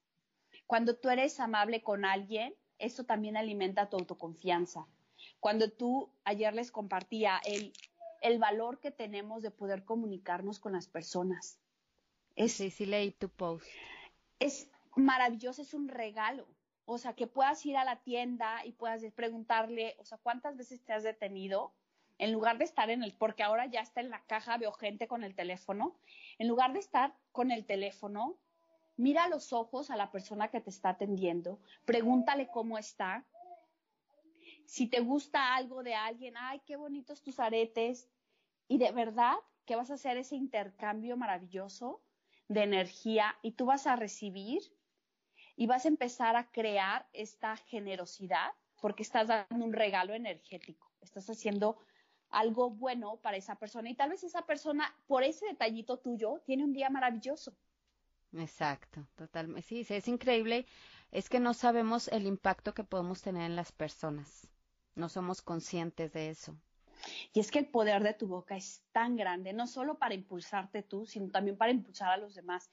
Cuando tú eres amable con alguien, eso también alimenta tu autoconfianza. Cuando tú ayer les compartía el, el valor que tenemos de poder comunicarnos con las personas. Es, sí, sí leí tu post. Es maravilloso, es un regalo. O sea, que puedas ir a la tienda y puedas preguntarle, o sea, ¿cuántas veces te has detenido en lugar de estar en el, porque ahora ya está en la caja, veo gente con el teléfono, en lugar de estar con el teléfono, mira a los ojos a la persona que te está atendiendo, pregúntale cómo está. Si te gusta algo de alguien, ay, qué bonitos tus aretes. Y de verdad que vas a hacer ese intercambio maravilloso de energía y tú vas a recibir y vas a empezar a crear esta generosidad porque estás dando un regalo energético. Estás haciendo algo bueno para esa persona y tal vez esa persona, por ese detallito tuyo, tiene un día maravilloso. Exacto, totalmente. Sí, es increíble. Es que no sabemos el impacto que podemos tener en las personas. No somos conscientes de eso. Y es que el poder de tu boca es tan grande, no solo para impulsarte tú, sino también para impulsar a los demás.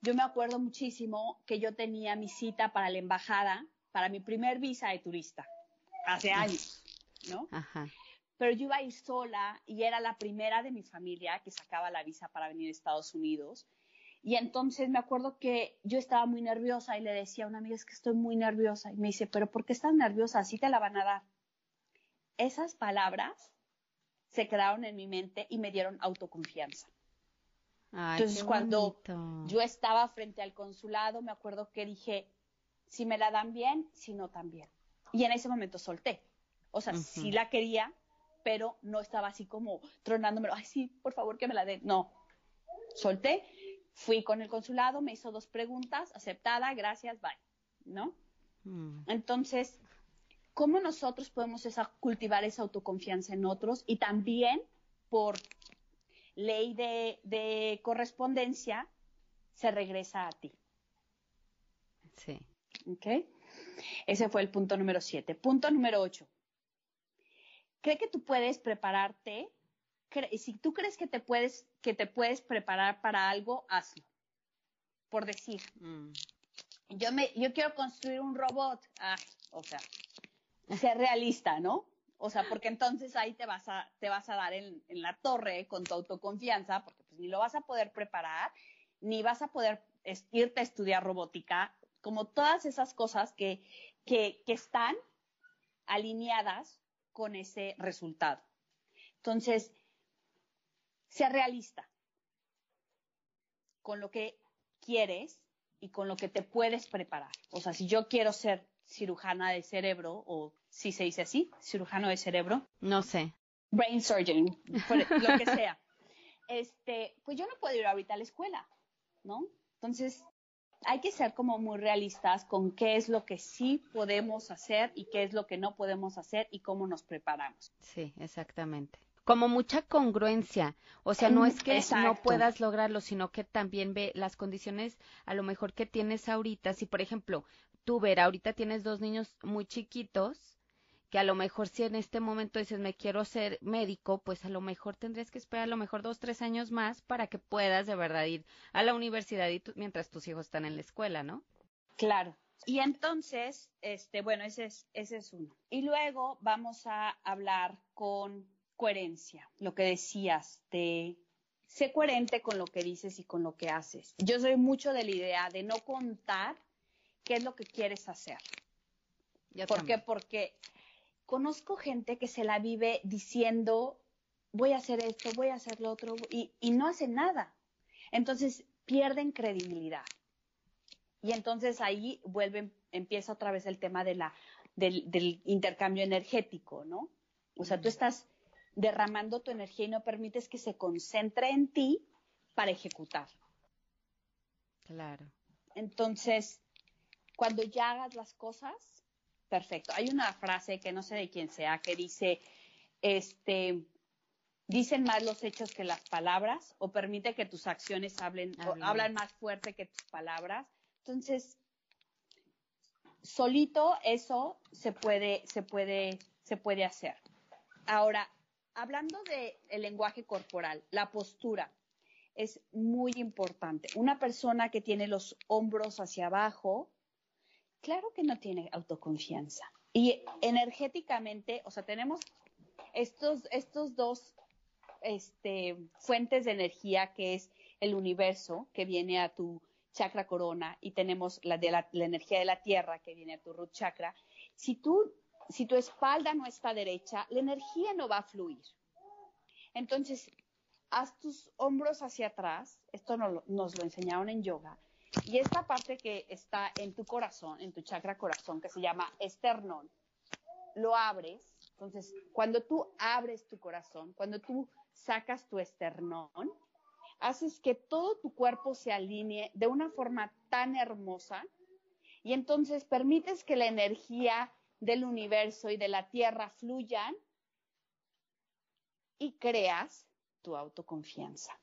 Yo me acuerdo muchísimo que yo tenía mi cita para la embajada, para mi primer visa de turista, hace años, ¿no? Ajá pero yo iba a ir sola y era la primera de mi familia que sacaba la visa para venir a Estados Unidos. Y entonces me acuerdo que yo estaba muy nerviosa y le decía a una amiga, es que estoy muy nerviosa. Y me dice, pero ¿por qué estás nerviosa? Así te la van a dar. Esas palabras se quedaron en mi mente y me dieron autoconfianza. entonces cuando yo estaba frente al consulado, me acuerdo que dije, si me la dan bien, si no también. Y en ese momento solté. O sea, si la quería, pero no estaba así como tronándome, ay, sí, por favor que me la den. No, solté, fui con el consulado, me hizo dos preguntas, aceptada, gracias, bye, ¿no? Mm. Entonces, ¿cómo nosotros podemos cultivar esa autoconfianza en otros y también por ley de, de correspondencia se regresa a ti? Sí. ¿Ok? Ese fue el punto número siete. Punto número ocho cree que tú puedes prepararte. Si tú crees que te puedes, que te puedes preparar para algo, hazlo. Por decir, mm. yo me, yo quiero construir un robot. Ah, o sea, ser realista, ¿no? O sea, porque entonces ahí te vas a, te vas a dar en, en, la torre con tu autoconfianza, porque pues ni lo vas a poder preparar, ni vas a poder irte a estudiar robótica, como todas esas cosas que, que, que están alineadas con ese resultado. Entonces, sea realista con lo que quieres y con lo que te puedes preparar. O sea, si yo quiero ser cirujana de cerebro, o si se dice así, cirujano de cerebro. No sé. Brain surgeon, lo que sea. Este, pues yo no puedo ir ahorita a la escuela, ¿no? Entonces, hay que ser como muy realistas con qué es lo que sí podemos hacer y qué es lo que no podemos hacer y cómo nos preparamos. Sí, exactamente. Como mucha congruencia, o sea, no es que no puedas lograrlo, sino que también ve las condiciones a lo mejor que tienes ahorita. Si, por ejemplo, tú, ver, ahorita tienes dos niños muy chiquitos, que a lo mejor si en este momento dices me quiero ser médico, pues a lo mejor tendrías que esperar a lo mejor dos, tres años más para que puedas de verdad ir a la universidad y mientras tus hijos están en la escuela, ¿no? Claro. Y entonces, este, bueno, ese es, ese es uno. Y luego vamos a hablar con coherencia, lo que decías de sé coherente con lo que dices y con lo que haces. Yo soy mucho de la idea de no contar qué es lo que quieres hacer. ¿Por qué? Porque conozco gente que se la vive diciendo, voy a hacer esto, voy a hacer lo otro, y, no hace nada. Entonces pierden credibilidad. Y entonces ahí vuelven, empieza otra vez el tema de la, del, del intercambio energético, ¿no? O sea, tú estás derramando tu energía y no permites que se concentre en ti para ejecutar. Claro. Entonces, cuando ya hagas las cosas, perfecto. Hay una frase que no sé de quién sea que dice, este, dicen más los hechos que las palabras o permite que tus acciones hablen, hablan más fuerte que tus palabras. Entonces, solito eso se puede, se puede, se puede hacer. Ahora, hablando del lenguaje corporal, la postura es muy importante. Una persona que tiene los hombros hacia abajo, claro que no tiene autoconfianza. Y energéticamente, o sea, tenemos estos, estos dos este, fuentes de energía que es el universo que viene a tu chakra corona y tenemos la de la, energía de la tierra que viene a tu root chakra. Si tú si tu espalda no está derecha, la energía no va a fluir. Entonces, haz tus hombros hacia atrás, esto nos lo enseñaron en yoga, y esta parte que está en tu corazón, en tu chakra corazón, que se llama esternón, lo abres. Entonces, cuando tú abres tu corazón, cuando tú sacas tu esternón, haces que todo tu cuerpo se alinee de una forma tan hermosa y entonces permites que la energía del universo y de la tierra fluyan y creas tu autoconfianza.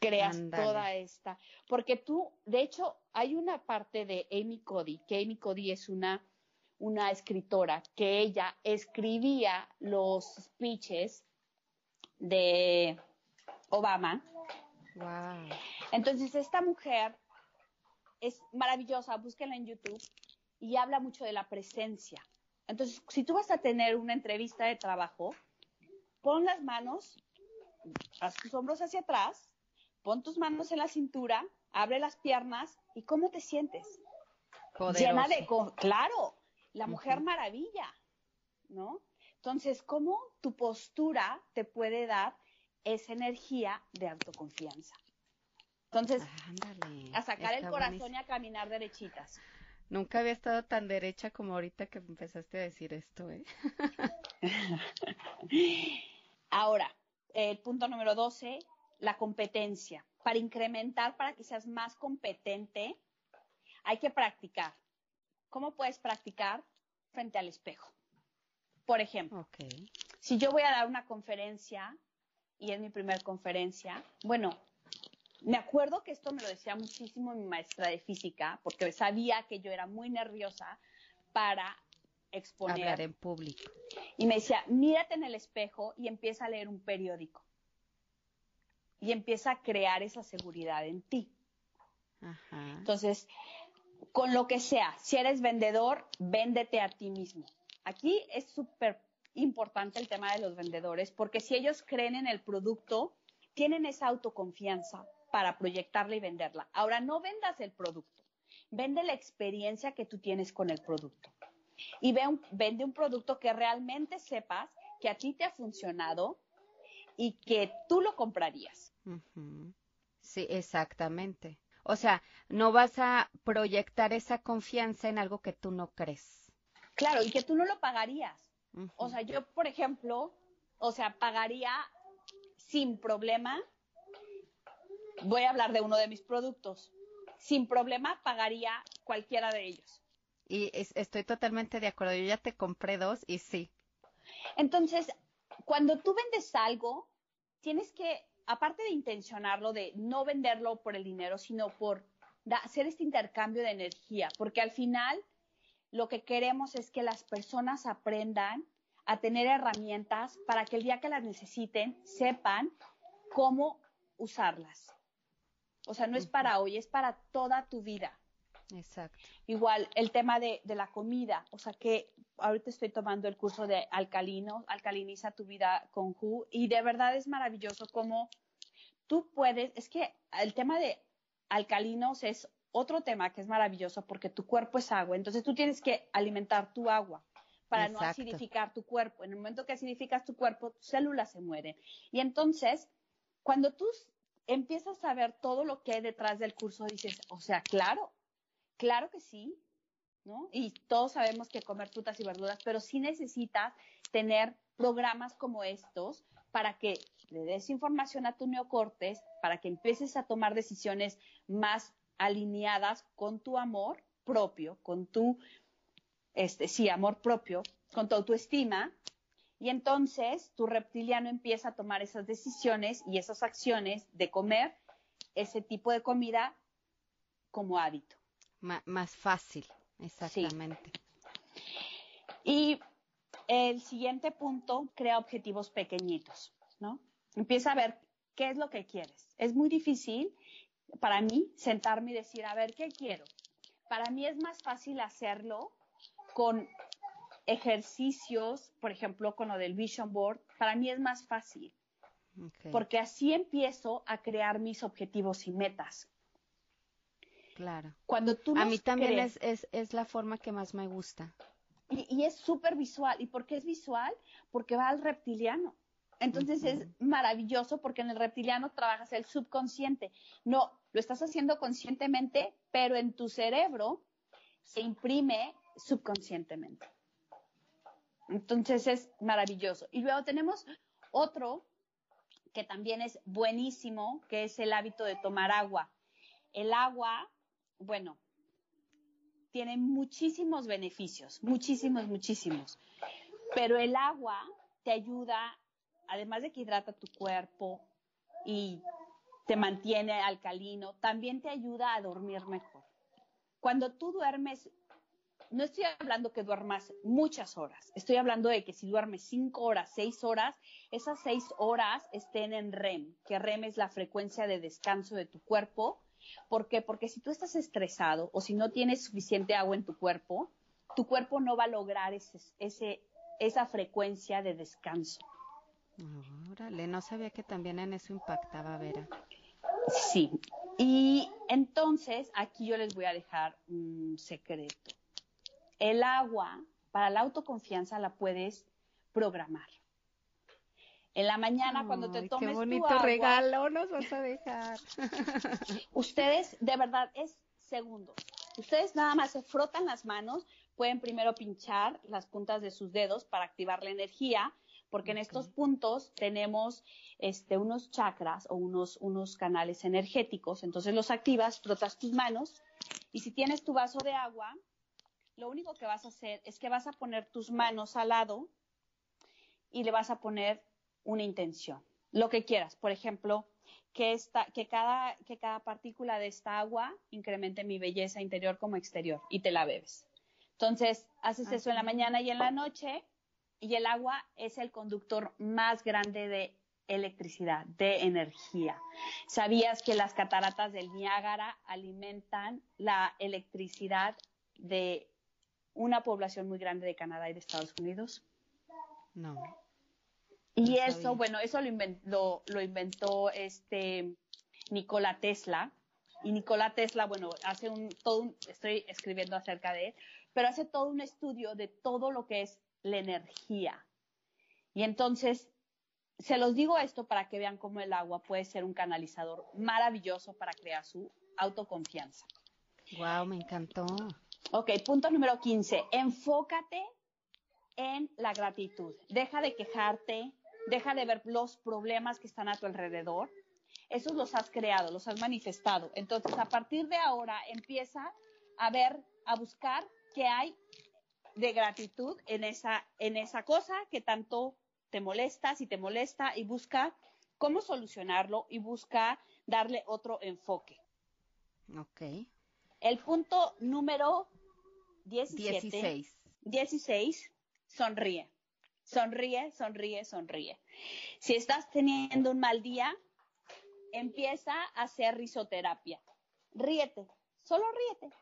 Creas toda esta, porque tú, de hecho, hay una parte de Amy Cody, que Amy Cody es una, una escritora, que ella escribía los speeches de Obama. Wow. Entonces, esta mujer es maravillosa, búsquenla en YouTube y habla mucho de la presencia. Entonces, si tú vas a tener una entrevista de trabajo, pon las manos, haz tus hombros hacia atrás, pon tus manos en la cintura, abre las piernas y ¿cómo te sientes? Llena de, claro, la mujer maravilla, ¿no? Entonces, ¿cómo tu postura te puede dar esa energía de autoconfianza? Entonces, a sacar el corazón y a caminar derechitas. Nunca había estado tan derecha como ahorita que empezaste a decir esto, ¿eh? Ahora, el punto número 12, la competencia. Para incrementar, para que seas más competente, hay que practicar. ¿Cómo puedes practicar? Frente al espejo. Por ejemplo, si yo voy a dar una conferencia y es mi primera conferencia, bueno, me acuerdo que esto me lo decía muchísimo mi maestra de física, porque sabía que yo era muy nerviosa para exponer. Hablar en público. Y me decía, mírate en el espejo y empieza a leer un periódico. Y empieza a crear esa seguridad en ti. Entonces, con lo que sea, si eres vendedor, véndete a ti mismo. Aquí es súper importante el tema de los vendedores, porque si ellos creen en el producto, tienen esa autoconfianza para proyectarla y venderla. Ahora, no vendas el producto, vende la experiencia que tú tienes con el producto. Y vende un producto que realmente sepas que a ti te ha funcionado y que tú lo comprarías. Sí, exactamente. O sea, no vas a proyectar esa confianza en algo que tú no crees. Claro, y que tú no lo pagarías. O sea, yo, por ejemplo, o sea, pagaría sin problema voy a hablar de uno de mis productos. Sin problema pagaría cualquiera de ellos. Y estoy totalmente de acuerdo. Yo ya te compré dos y sí. Entonces, cuando tú vendes algo, tienes que, aparte de intencionarlo, de no venderlo por el dinero, sino por hacer este intercambio de energía, porque al final lo que queremos es que las personas aprendan a tener herramientas para que el día que las necesiten sepan cómo usarlas. O sea, no es para hoy, es para toda tu vida. Exacto. Igual el tema de, la comida, o sea que ahorita estoy tomando el curso de alcalino, alcaliniza tu vida con Ju, y de verdad es maravilloso cómo tú puedes, es que el tema de alcalinos es otro tema que es maravilloso porque tu cuerpo es agua, entonces tú tienes que alimentar tu agua para no acidificar tu cuerpo. En el momento que acidificas tu cuerpo, tus células se mueren. Y entonces, cuando tú empiezas a ver todo lo que hay detrás del curso, dices, o sea, claro, claro que sí, ¿no? Y todos sabemos que comer frutas y verduras, pero sí necesitas tener programas como estos para que le des información a tu neocortes, para que empieces a tomar decisiones más alineadas con tu amor propio, con tu, este, sí, amor propio, con tu autoestima, y entonces tu reptiliano empieza a tomar esas decisiones y esas acciones de comer ese tipo de comida como hábito. más fácil, exactamente. Y el siguiente punto, crea objetivos pequeñitos, ¿no? Empieza a ver qué es lo que quieres. Es muy difícil para mí sentarme y decir, a ver, ¿qué quiero? Para mí es más fácil hacerlo con ejercicios, por ejemplo, con lo del Vision Board, para mí es más fácil. Porque así empiezo a crear mis objetivos y metas. Claro. Cuando tú a mí también es, es, es, la forma que más me gusta. Y, y es súper visual. ¿Y por qué es visual? Porque va al reptiliano. Entonces es maravilloso porque en el reptiliano trabajas el subconsciente. No, lo estás haciendo conscientemente, pero en tu cerebro se imprime subconscientemente. Entonces es maravilloso. Y luego tenemos otro que también es buenísimo, que es el hábito de tomar agua. El agua, bueno, tiene muchísimos beneficios, muchísimos, muchísimos. Pero el agua te ayuda, además de que hidrata tu cuerpo y te mantiene alcalino, también te ayuda a dormir mejor. Cuando tú duermes no estoy hablando que duermas muchas horas, estoy hablando de que si duermes cinco horas, seis horas, esas seis horas estén en REM, que REM es la frecuencia de descanso de tu cuerpo. ¿Por qué? Porque si tú estás estresado o si no tienes suficiente agua en tu cuerpo, tu cuerpo no va a lograr ese, esa frecuencia de descanso. Órale, no sabía que también en eso impactaba, Vera. Sí, y entonces aquí yo les voy a dejar un secreto. El agua, para la autoconfianza, la puedes programar. En la mañana, cuando te tomes qué bonito regalo nos vas a dejar. ustedes, de verdad, es segundos. Ustedes nada más se frotan las manos, pueden primero pinchar las puntas de sus dedos para activar la energía, porque en estos puntos tenemos este, unos chakras o unos, unos canales energéticos. Entonces los activas, frotas tus manos y si tienes tu vaso de agua, lo único que vas a hacer es que vas a poner tus manos al lado y le vas a poner una intención, lo que quieras. Por ejemplo, que, esta, que, cada, que cada partícula de esta agua incremente mi belleza interior como exterior y te la bebes. Entonces, haces eso en la mañana y en la noche y el agua es el conductor más grande de electricidad, de energía. ¿Sabías que las cataratas del Niágara alimentan la electricidad de una población muy grande de Canadá y de Estados Unidos. No. Y eso, bueno, eso lo inventó, lo, inventó este Nikola Tesla. Y Nikola Tesla, bueno, hace un, todo un, estoy escribiendo acerca de él, pero hace todo un estudio de todo lo que es la energía. Y entonces, se los digo esto para que vean cómo el agua puede ser un canalizador maravilloso para crear su autoconfianza. Wow, me encantó. Ok, punto número 15. Enfócate en la gratitud. Deja de quejarte, deja de ver los problemas que están a tu alrededor. Esos los has creado, los has manifestado. Entonces, a partir de ahora, empieza a ver, a buscar qué hay de gratitud en esa, en esa cosa que tanto te molesta, si te molesta, y busca cómo solucionarlo y busca darle otro enfoque. Ok. El punto número 17. 16. Sonríe. Sonríe, sonríe, sonríe. Si estás teniendo un mal día, empieza a hacer risoterapia. Ríete, solo ríete.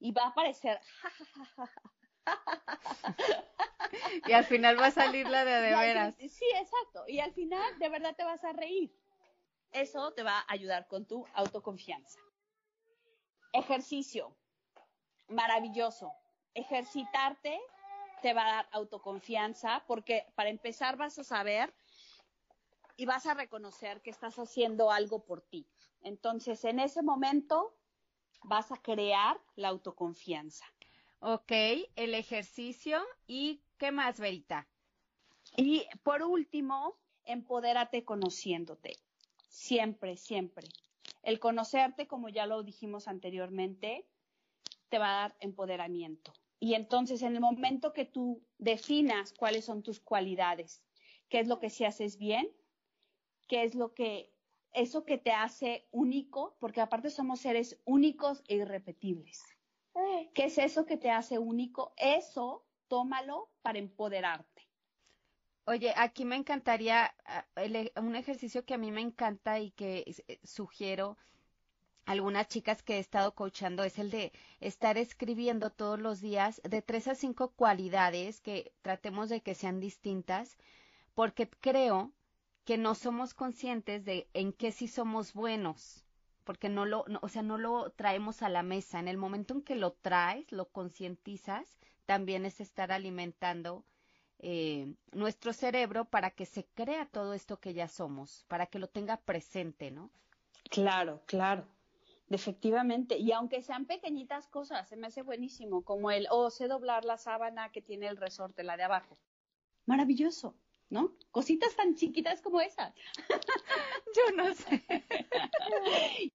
Y va a aparecer. y al final va a salir la de de veras. Sí, exacto. Y al final de verdad te vas a reír. eso te va a ayudar con tu autoconfianza. Ejercicio, maravilloso. Ejercitarte te va a dar autoconfianza porque para empezar vas a saber y vas a reconocer que estás haciendo algo por ti. Entonces, en ese momento vas a crear la autoconfianza. Ok, el ejercicio y ¿qué más, Verita? Y por último, empodérate conociéndote. Siempre, siempre. El conocerte, como ya lo dijimos anteriormente, te va a dar empoderamiento. Y entonces, en el momento que tú definas cuáles son tus cualidades, qué es lo que si haces bien, qué es lo que, eso que te hace único, porque aparte somos seres únicos e irrepetibles. ¿Qué es eso que te hace único? Eso, tómalo para empoderarte. Oye, aquí me encantaría ah, un ejercicio que a mí me encanta y que eh, sugiero algunas chicas que he estado coachando es el de estar escribiendo todos los días de tres a cinco cualidades que tratemos de que sean distintas, porque creo que no somos conscientes de en qué sí somos buenos, porque no lo, o sea, no lo traemos a la mesa. En el momento en que lo traes, lo concientizas, también es estar alimentando eh, nuestro cerebro para que se crea todo esto que ya somos, para que lo tenga presente, ¿no? Claro, claro. Efectivamente, y aunque sean pequeñitas cosas, se me hace buenísimo, como el, oh, sé doblar la sábana que tiene el resorte, la de abajo. Maravilloso, ¿no? Cositas tan chiquitas como esas. Yo no sé.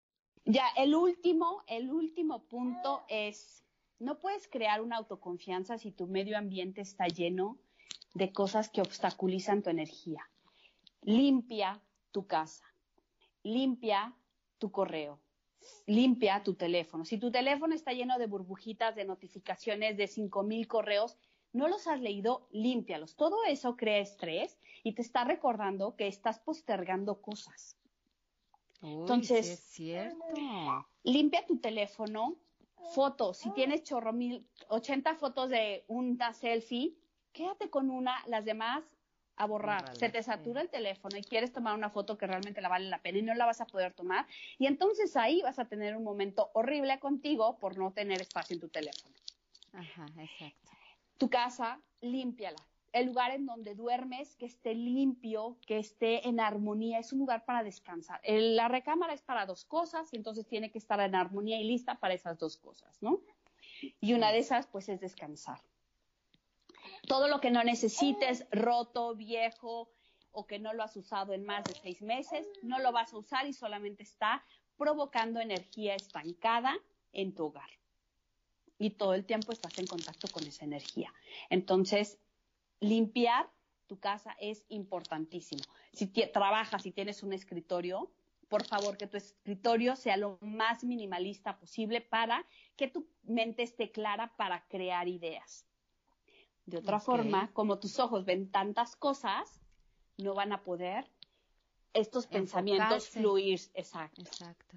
ya, el último, el último punto es, no puedes crear una autoconfianza si tu medio ambiente está lleno de cosas que obstaculizan tu energía. Limpia tu casa, limpia tu correo, limpia tu teléfono. Si tu teléfono está lleno de burbujitas, de notificaciones, de 5.000 correos, no los has leído, límpialos. Todo eso crea estrés y te está recordando que estás postergando cosas. Entonces, es cierto. limpia tu teléfono, fotos. Si tienes chorro mil, 80 fotos de una selfie, quédate con una, las demás a borrar. Se te satura el teléfono y quieres tomar una foto que realmente la vale la pena y no la vas a poder tomar. Y entonces ahí vas a tener un momento horrible contigo por no tener espacio en tu teléfono. Ajá, exacto. Tu casa, límpiala. El lugar en donde duermes, que esté limpio, que esté en armonía, es un lugar para descansar. la recámara es para dos cosas y entonces tiene que estar en armonía y lista para esas dos cosas, ¿no? Y una de esas, pues, es descansar todo lo que no necesites, roto, viejo o que no lo has usado en más de seis meses, no lo vas a usar y solamente está provocando energía estancada en tu hogar. Y todo el tiempo estás en contacto con esa energía. Entonces, limpiar tu casa es importantísimo. Si trabajas y tienes un escritorio, por favor que tu escritorio sea lo más minimalista posible para que tu mente esté clara para crear ideas. De otra forma, como tus ojos ven tantas cosas, no van a poder estos pensamientos fluir. Exacto. Exacto.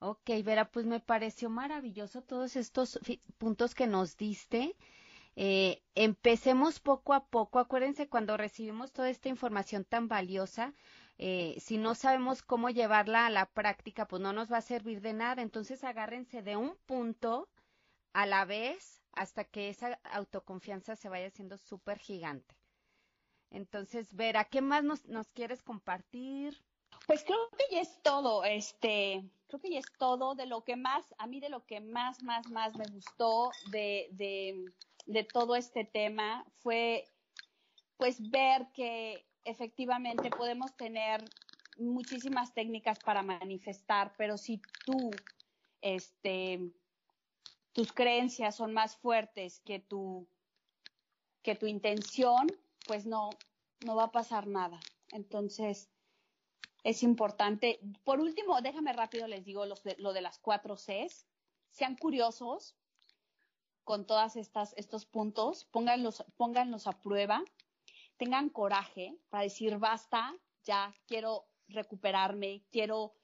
Ok, Vera, pues me pareció maravilloso todos estos puntos que nos diste. Eh, empecemos poco a poco. Acuérdense cuando recibimos toda esta información tan valiosa, eh, si no sabemos cómo llevarla a la práctica, pues no nos va a servir de nada. Entonces agárrense de un punto a la vez hasta que esa autoconfianza se vaya haciendo súper gigante. Entonces, Vera, ¿qué más nos, nos, quieres compartir? Pues creo que ya es todo, este, creo que ya es todo de lo que más, a mí de lo que más, más, más me gustó de, de, de todo este tema fue, pues, ver que efectivamente podemos tener muchísimas técnicas para manifestar, pero si tú, este, tus creencias son más fuertes que tu, que tu intención, pues no, no va a pasar nada. Entonces, es importante. Por último, déjame rápido les digo lo de las cuatro Cs. Sean curiosos con todas estas estos puntos, pónganlos, pónganlos a prueba, tengan coraje para decir basta, ya quiero recuperarme, quiero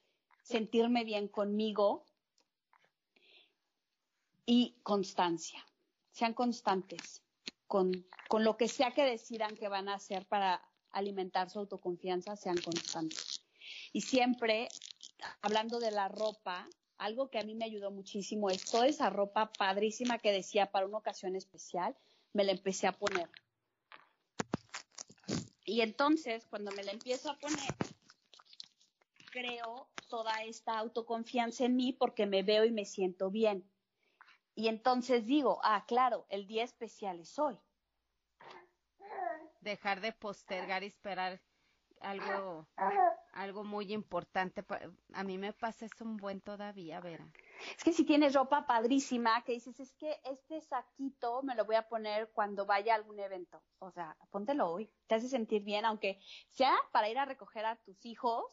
sentirme bien conmigo y constancia. Sean constantes con, con lo que sea que decidan que van a hacer para alimentar su autoconfianza, sean constantes. Y siempre, hablando de la ropa, algo que a mí me ayudó muchísimo es toda esa ropa padrísima que decía para una ocasión especial, me la empecé a poner. Y entonces, cuando me la empiezo a poner, creo toda esta autoconfianza en mí porque me veo y me siento bien. Y entonces digo, ah, claro, el día especial es hoy. Dejar de postergar y esperar algo, algo muy importante. A mí me pasa eso un buen todavía, Vera. Es que si tienes ropa padrísima, que dices, es que este saquito me lo voy a poner cuando vaya a algún evento. O sea, póntelo hoy. Te hace sentir bien, aunque sea para ir a recoger a tus hijos.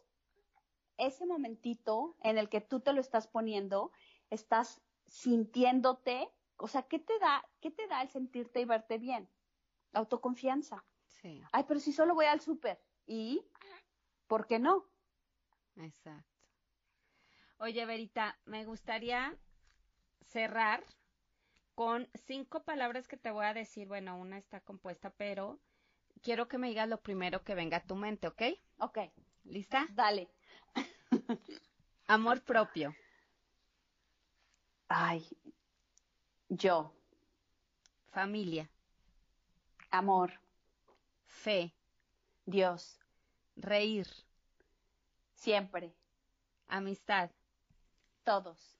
Ese momentito en el que tú te lo estás poniendo, estás sintiéndote. O sea, ¿qué te da, qué te da el sentirte y verte bien? Autoconfianza. Sí. Ay, pero si solo voy al súper. ¿Y por qué no? Exacto. Oye, Verita, me gustaría cerrar con cinco palabras que te voy a decir. Bueno, una está compuesta, pero quiero que me digas lo primero que venga a tu mente, ¿ok? Ok. ¿Lista? Dale. Amor propio. Ay, yo. Familia. Amor. Fe. Dios. Reír. Siempre. Amistad. Todos.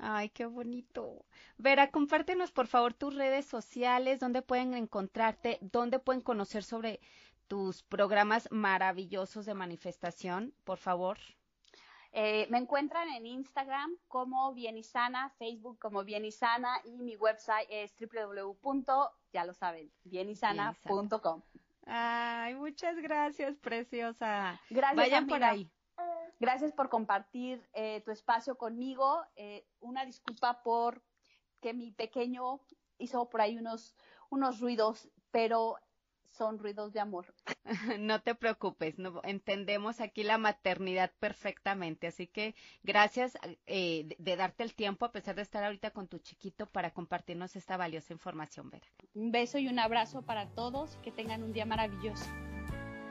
Ay, qué bonito. Vera, compártenos por favor tus redes sociales, dónde pueden encontrarte, dónde pueden conocer sobre tus programas maravillosos de manifestación, por favor. Eh, me encuentran en Instagram como Bien y Sana, Facebook como Bien y Sana y mi website es www. ya lo saben, bienisana.com. Ay, muchas gracias, preciosa. Gracias. Vayan por ahí. Gracias por compartir eh, tu espacio conmigo. Eh, una disculpa por que mi pequeño hizo por ahí unos, unos ruidos, pero son ruidos de amor. No te preocupes, no, entendemos aquí la maternidad perfectamente, así que gracias eh, de, darte el tiempo a pesar de estar ahorita con tu chiquito para compartirnos esta valiosa información, Vera. Un beso y un abrazo para todos, que tengan un día maravilloso.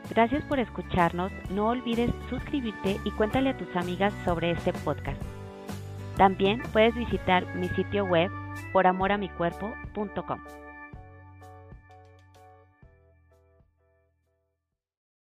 Gracias por escucharnos, no olvides suscribirte y cuéntale a tus amigas sobre este podcast. También puedes visitar mi sitio web poramoramicuerpo.com.